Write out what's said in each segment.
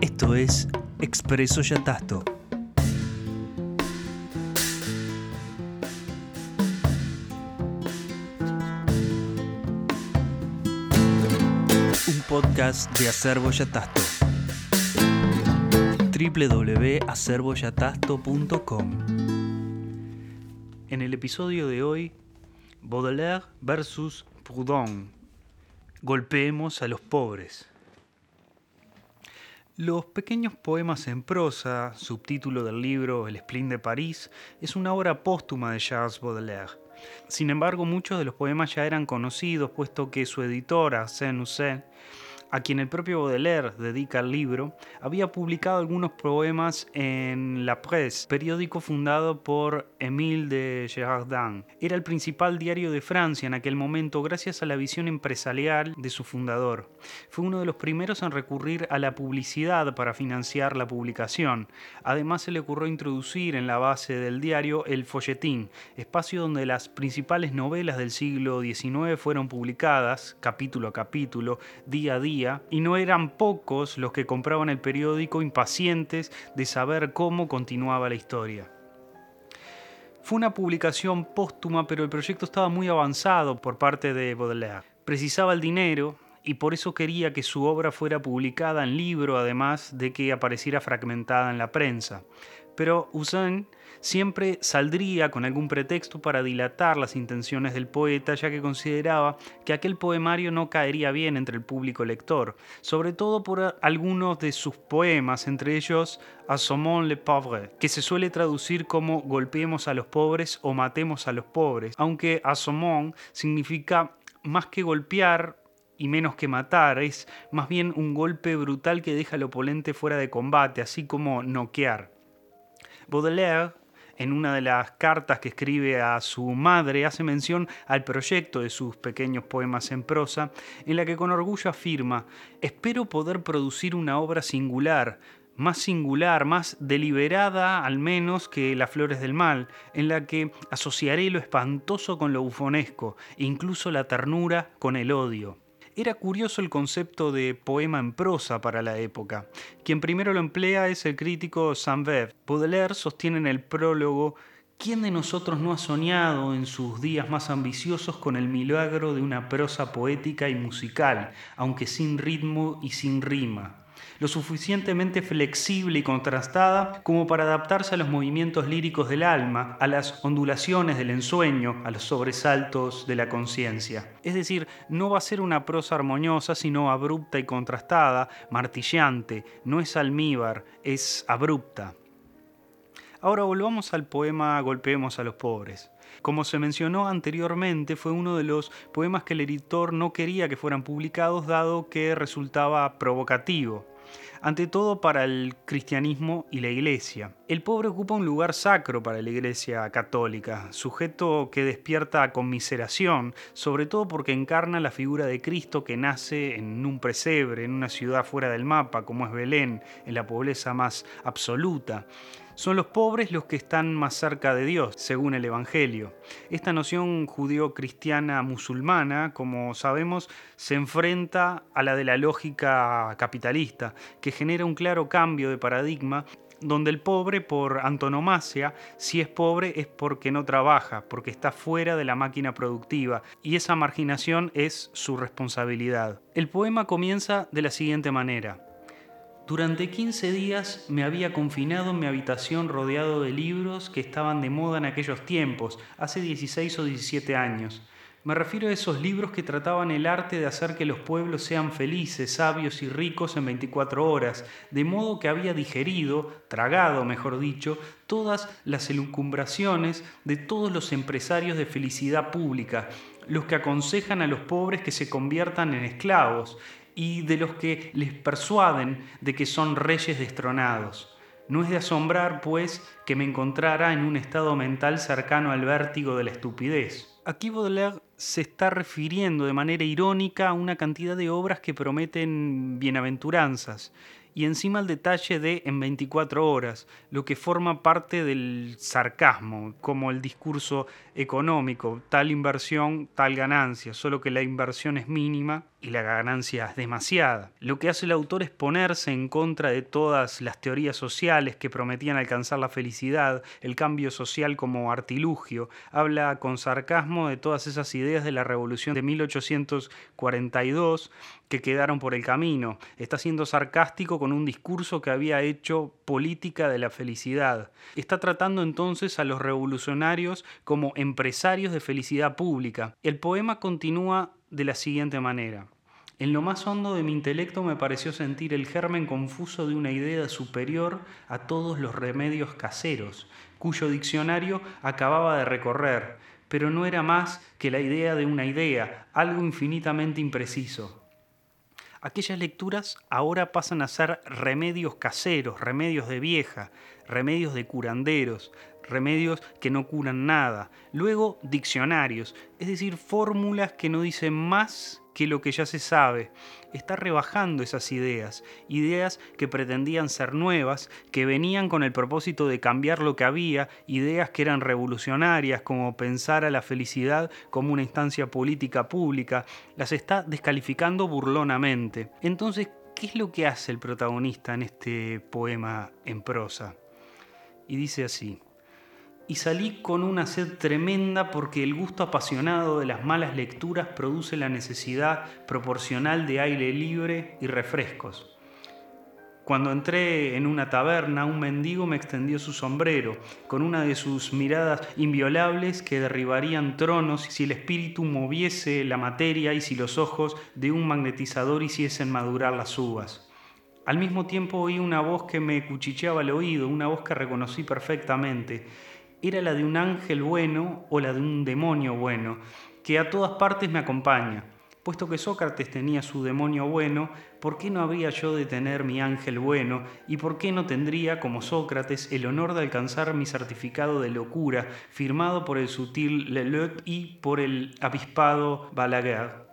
Esto es Expreso Yatasto. Un podcast de Acervo Yatasto. www.acervoyatasto.com En el episodio de hoy, Baudelaire versus Proudhon. Golpeemos a los pobres. Los pequeños poemas en prosa, subtítulo del libro El Spleen de París, es una obra póstuma de Charles Baudelaire. Sin embargo, muchos de los poemas ya eran conocidos, puesto que su editora, Saint-Housset, a quien el propio Baudelaire dedica el libro, había publicado algunos poemas en La Presse, periódico fundado por Émile de Girardin. Era el principal diario de Francia en aquel momento gracias a la visión empresarial de su fundador. Fue uno de los primeros en recurrir a la publicidad para financiar la publicación. Además se le ocurrió introducir en la base del diario el folletín, espacio donde las principales novelas del siglo XIX fueron publicadas, capítulo a capítulo, día a día, y no eran pocos los que compraban el periódico impacientes de saber cómo continuaba la historia. Fue una publicación póstuma, pero el proyecto estaba muy avanzado por parte de Baudelaire. Precisaba el dinero y por eso quería que su obra fuera publicada en libro, además de que apareciera fragmentada en la prensa. Pero Usain siempre saldría con algún pretexto para dilatar las intenciones del poeta, ya que consideraba que aquel poemario no caería bien entre el público lector, sobre todo por algunos de sus poemas, entre ellos Assommons les pauvres, que se suele traducir como golpeemos a los pobres o matemos a los pobres, aunque assommons significa más que golpear, y menos que matar, es más bien un golpe brutal que deja al oponente fuera de combate, así como noquear. Baudelaire en una de las cartas que escribe a su madre, hace mención al proyecto de sus pequeños poemas en prosa, en la que con orgullo afirma, espero poder producir una obra singular, más singular, más deliberada al menos que Las Flores del Mal, en la que asociaré lo espantoso con lo bufonesco, incluso la ternura con el odio. Era curioso el concepto de poema en prosa para la época. Quien primero lo emplea es el crítico Saint-Beuve. Baudelaire sostiene en el prólogo ¿Quién de nosotros no ha soñado en sus días más ambiciosos con el milagro de una prosa poética y musical, aunque sin ritmo y sin rima? Lo suficientemente flexible y contrastada como para adaptarse a los movimientos líricos del alma, a las ondulaciones del ensueño, a los sobresaltos de la conciencia. Es decir, no va a ser una prosa armoniosa, sino abrupta y contrastada, martillante, no es almíbar, es abrupta. Ahora volvamos al poema Golpeemos a los pobres. Como se mencionó anteriormente, fue uno de los poemas que el editor no quería que fueran publicados dado que resultaba provocativo ante todo para el cristianismo y la iglesia. El pobre ocupa un lugar sacro para la iglesia católica, sujeto que despierta conmiseración, sobre todo porque encarna la figura de Cristo que nace en un presebre, en una ciudad fuera del mapa, como es Belén, en la pobreza más absoluta. Son los pobres los que están más cerca de Dios, según el Evangelio. Esta noción judío-cristiana musulmana, como sabemos, se enfrenta a la de la lógica capitalista, que genera un claro cambio de paradigma donde el pobre, por antonomasia, si es pobre es porque no trabaja, porque está fuera de la máquina productiva, y esa marginación es su responsabilidad. El poema comienza de la siguiente manera. Durante 15 días me había confinado en mi habitación rodeado de libros que estaban de moda en aquellos tiempos, hace 16 o 17 años. Me refiero a esos libros que trataban el arte de hacer que los pueblos sean felices, sabios y ricos en 24 horas, de modo que había digerido, tragado, mejor dicho, todas las elucumbraciones de todos los empresarios de felicidad pública, los que aconsejan a los pobres que se conviertan en esclavos, y de los que les persuaden de que son reyes destronados. No es de asombrar, pues, que me encontrara en un estado mental cercano al vértigo de la estupidez. Aquí Baudelaire se está refiriendo de manera irónica a una cantidad de obras que prometen bienaventuranzas y encima el detalle de en 24 horas, lo que forma parte del sarcasmo, como el discurso económico, tal inversión, tal ganancia, solo que la inversión es mínima y la ganancia es demasiada. Lo que hace el autor es ponerse en contra de todas las teorías sociales que prometían alcanzar la felicidad, el cambio social como artilugio. Habla con sarcasmo de todas esas ideas de la revolución de 1842 que quedaron por el camino. Está siendo sarcástico con un discurso que había hecho política de la felicidad. Está tratando entonces a los revolucionarios como empresarios de felicidad pública. El poema continúa de la siguiente manera. En lo más hondo de mi intelecto me pareció sentir el germen confuso de una idea superior a todos los remedios caseros, cuyo diccionario acababa de recorrer, pero no era más que la idea de una idea, algo infinitamente impreciso. Aquellas lecturas ahora pasan a ser remedios caseros, remedios de vieja, remedios de curanderos, remedios que no curan nada. Luego, diccionarios, es decir, fórmulas que no dicen más que lo que ya se sabe. Está rebajando esas ideas, ideas que pretendían ser nuevas, que venían con el propósito de cambiar lo que había, ideas que eran revolucionarias, como pensar a la felicidad como una instancia política pública, las está descalificando burlonamente. Entonces, ¿qué es lo que hace el protagonista en este poema en prosa? Y dice así y salí con una sed tremenda porque el gusto apasionado de las malas lecturas produce la necesidad proporcional de aire libre y refrescos. Cuando entré en una taberna, un mendigo me extendió su sombrero, con una de sus miradas inviolables que derribarían tronos si el espíritu moviese la materia y si los ojos de un magnetizador hiciesen madurar las uvas. Al mismo tiempo oí una voz que me cuchicheaba el oído, una voz que reconocí perfectamente era la de un ángel bueno o la de un demonio bueno, que a todas partes me acompaña. Puesto que Sócrates tenía su demonio bueno, ¿por qué no habría yo de tener mi ángel bueno? ¿Y por qué no tendría, como Sócrates, el honor de alcanzar mi certificado de locura, firmado por el sutil Leleuc y por el avispado Balaguer?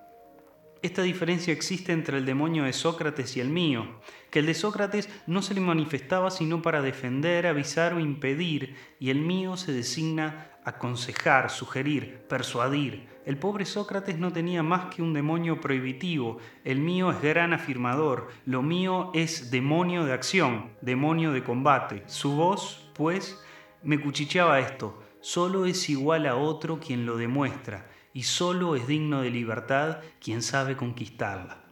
Esta diferencia existe entre el demonio de Sócrates y el mío, que el de Sócrates no se le manifestaba sino para defender, avisar o impedir, y el mío se designa aconsejar, sugerir, persuadir. El pobre Sócrates no tenía más que un demonio prohibitivo, el mío es gran afirmador, lo mío es demonio de acción, demonio de combate. Su voz, pues, me cuchicheaba esto, solo es igual a otro quien lo demuestra y solo es digno de libertad quien sabe conquistarla.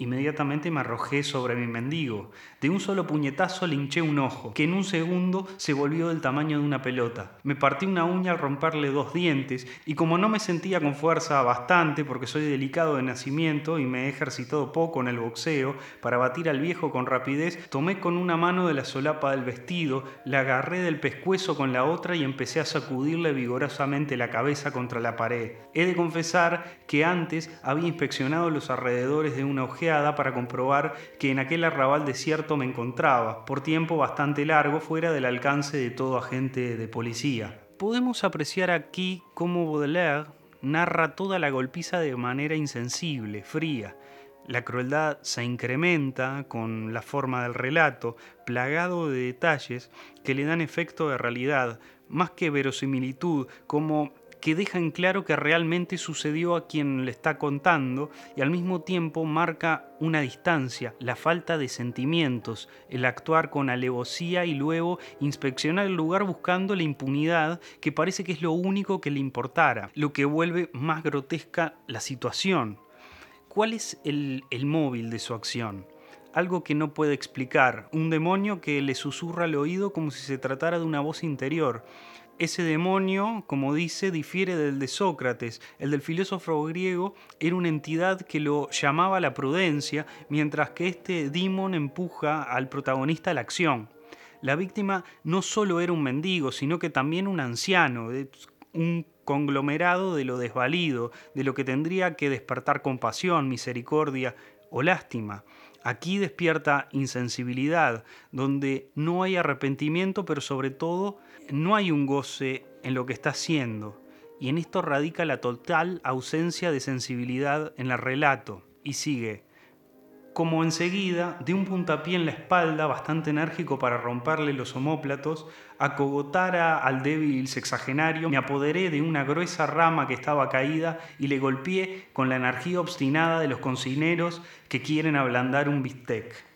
Inmediatamente me arrojé sobre mi mendigo. De un solo puñetazo le hinché un ojo, que en un segundo se volvió del tamaño de una pelota. Me partí una uña al romperle dos dientes, y como no me sentía con fuerza bastante, porque soy delicado de nacimiento y me he ejercitado poco en el boxeo, para batir al viejo con rapidez, tomé con una mano de la solapa del vestido, la agarré del pescuezo con la otra y empecé a sacudirle vigorosamente la cabeza contra la pared. He de confesar que antes había inspeccionado los alrededores de una ojea para comprobar que en aquel arrabal desierto me encontraba, por tiempo bastante largo, fuera del alcance de todo agente de policía. Podemos apreciar aquí cómo Baudelaire narra toda la golpiza de manera insensible, fría. La crueldad se incrementa con la forma del relato, plagado de detalles que le dan efecto de realidad, más que verosimilitud, como que deja en claro que realmente sucedió a quien le está contando y al mismo tiempo marca una distancia, la falta de sentimientos, el actuar con alevosía y luego inspeccionar el lugar buscando la impunidad que parece que es lo único que le importara, lo que vuelve más grotesca la situación. ¿Cuál es el, el móvil de su acción? algo que no puede explicar, un demonio que le susurra al oído como si se tratara de una voz interior, ese demonio, como dice, difiere del de Sócrates. El del filósofo griego era una entidad que lo llamaba la prudencia, mientras que este demon empuja al protagonista a la acción. La víctima no solo era un mendigo, sino que también un anciano, un conglomerado de lo desvalido, de lo que tendría que despertar compasión, misericordia o lástima. Aquí despierta insensibilidad, donde no hay arrepentimiento, pero sobre todo no hay un goce en lo que está haciendo. Y en esto radica la total ausencia de sensibilidad en el relato. Y sigue, como enseguida, de un puntapié en la espalda, bastante enérgico para romperle los omóplatos, acogotara al débil sexagenario, me apoderé de una gruesa rama que estaba caída y le golpeé con la energía obstinada de los cocineros que quieren ablandar un bistec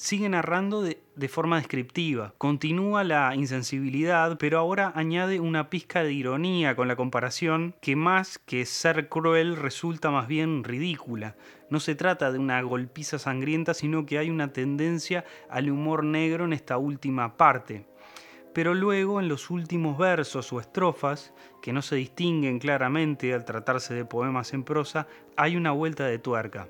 sigue narrando de, forma descriptiva. Continúa la insensibilidad, pero ahora añade una pizca de ironía con la comparación que más que ser cruel resulta más bien ridícula. No se trata de una golpiza sangrienta, sino que hay una tendencia al humor negro en esta última parte. Pero luego en los últimos versos o estrofas, que no se distinguen claramente al tratarse de poemas en prosa, hay una vuelta de tuerca.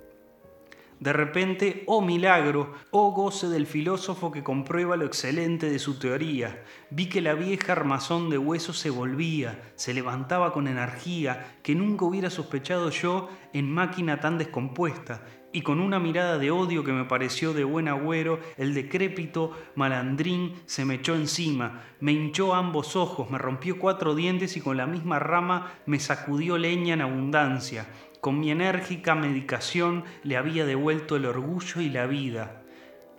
De repente, oh milagro, oh goce del filósofo que comprueba lo excelente de su teoría. Vi que la vieja armazón de huesos se volvía, se levantaba con energía que nunca hubiera sospechado yo en máquina tan descompuesta, y con una mirada de odio que me pareció de buen agüero, el decrépito malandrín se me echó encima, me hinchó ambos ojos, me rompió cuatro dientes y con la misma rama me sacudió leña en abundancia con mi enérgica medicación le había devuelto el orgullo y la vida.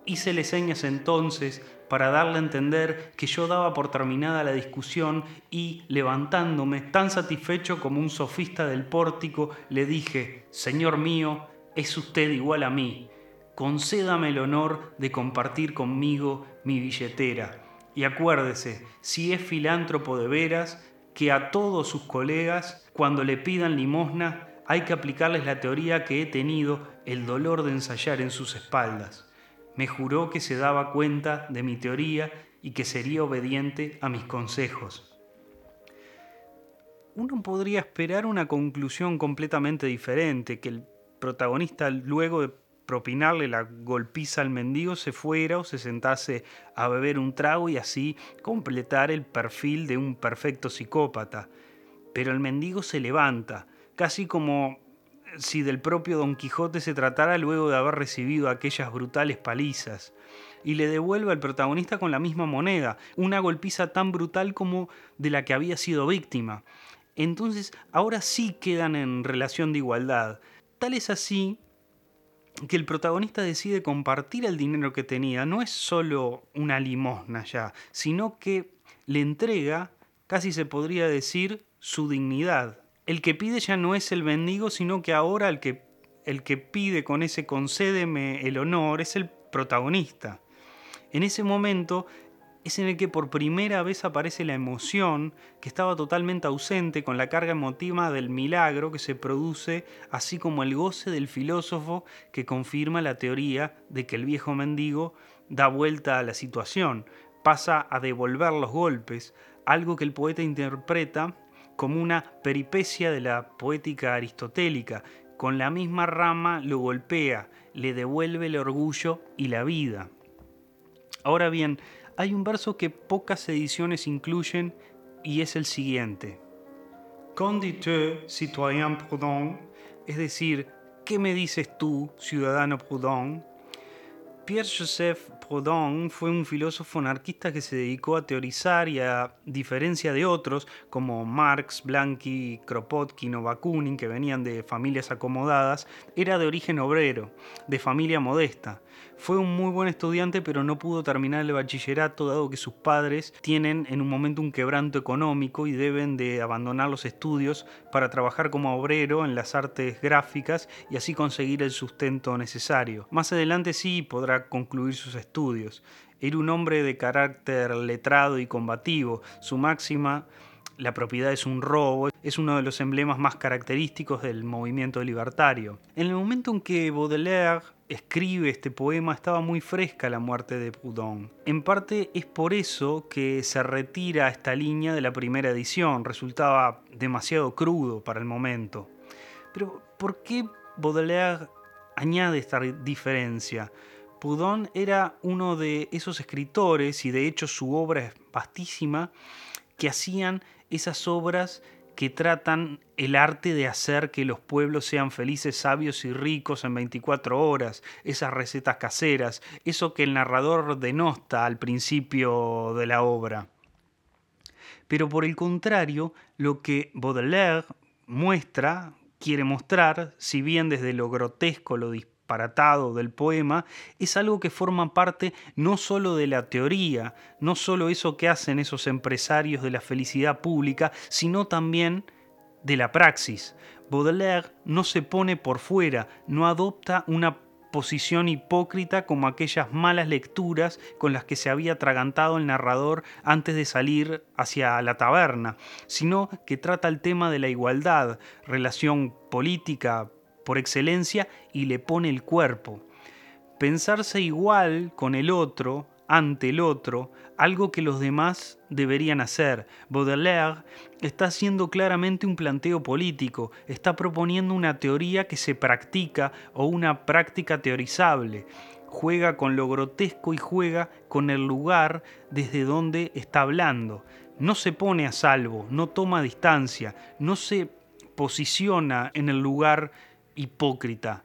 Hícele señas entonces para darle a entender que yo daba por terminada la discusión y, levantándome, tan satisfecho como un sofista del pórtico, le dije, Señor mío, es usted igual a mí, concédame el honor de compartir conmigo mi billetera. Y acuérdese, si es filántropo de veras, que a todos sus colegas, cuando le pidan limosna, hay que aplicarles la teoría que he tenido el dolor de ensayar en sus espaldas. Me juró que se daba cuenta de mi teoría y que sería obediente a mis consejos. Uno podría esperar una conclusión completamente diferente, que el protagonista luego de propinarle la golpiza al mendigo se fuera o se sentase a beber un trago y así completar el perfil de un perfecto psicópata. Pero el mendigo se levanta, casi como si del propio Don Quijote se tratara luego de haber recibido aquellas brutales palizas, y le devuelve al protagonista con la misma moneda, una golpiza tan brutal como de la que había sido víctima. Entonces, ahora sí quedan en relación de igualdad. Tal es así que el protagonista decide compartir el dinero que tenía. No es solo una limosna ya, sino que le entrega, casi se podría decir, su dignidad el que pide ya no es el mendigo, sino que ahora el que, el que pide con ese concédeme el honor es el protagonista. En ese momento es en el que por primera vez aparece la emoción que estaba totalmente ausente con la carga emotiva del milagro que se produce, así como el goce del filósofo que confirma la teoría de que el viejo mendigo da vuelta a la situación, pasa a devolver los golpes, algo que el poeta interpreta como una peripecia de la poética aristotélica. Con la misma rama lo golpea, le devuelve el orgullo y la vida. Ahora bien, hay un verso que pocas ediciones incluyen y es el siguiente. Qu'en citoyen prudent? Es decir, ¿qué me dices tú, ciudadano prudent? Pierre-Joseph Proudhon fue un filósofo anarquista que se dedicó a teorizar y a diferencia de otros como Marx, Blanqui, Kropotkin o Bakunin, que venían de familias acomodadas, era de origen obrero, de familia modesta. Fue un muy buen estudiante, pero no pudo terminar el bachillerato dado que sus padres tienen en un momento un quebranto económico y deben de abandonar los estudios para trabajar como obrero en las artes gráficas y así conseguir el sustento necesario. Más adelante sí podrá concluir sus estudios. Era un hombre de carácter letrado y combativo. Su máxima la propiedad es un robo, es uno de los emblemas más característicos del movimiento libertario. En el momento en que Baudelaire escribe este poema estaba muy fresca la muerte de Proudhon. En parte es por eso que se retira esta línea de la primera edición, resultaba demasiado crudo para el momento. Pero ¿por qué Baudelaire añade esta diferencia? Proudhon era uno de esos escritores, y de hecho su obra es vastísima, que hacían esas obras que tratan el arte de hacer que los pueblos sean felices, sabios y ricos en 24 horas, esas recetas caseras, eso que el narrador denosta al principio de la obra. Pero por el contrario, lo que Baudelaire muestra, quiere mostrar, si bien desde lo grotesco, lo del poema, es algo que forma parte no solo de la teoría, no solo eso que hacen esos empresarios de la felicidad pública, sino también de la praxis. Baudelaire no se pone por fuera, no adopta una posición hipócrita como aquellas malas lecturas con las que se había atragantado el narrador antes de salir hacia la taberna, sino que trata el tema de la igualdad, relación política por excelencia, y le pone el cuerpo. Pensarse igual con el otro, ante el otro, algo que los demás deberían hacer. Baudelaire está haciendo claramente un planteo político, está proponiendo una teoría que se practica o una práctica teorizable. Juega con lo grotesco y juega con el lugar desde donde está hablando. No se pone a salvo, no toma distancia, no se posiciona en el lugar hipócrita.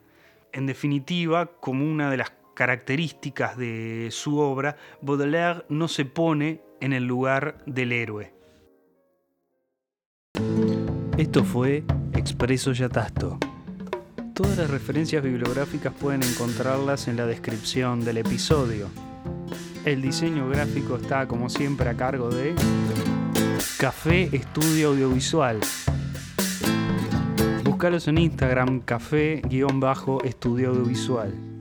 En definitiva, como una de las características de su obra, Baudelaire no se pone en el lugar del héroe. Esto fue Expreso Yatasto. Todas las referencias bibliográficas pueden encontrarlas en la descripción del episodio. El diseño gráfico está como siempre a cargo de Café Estudio Audiovisual. Búscalos en Instagram, café-estudio audiovisual.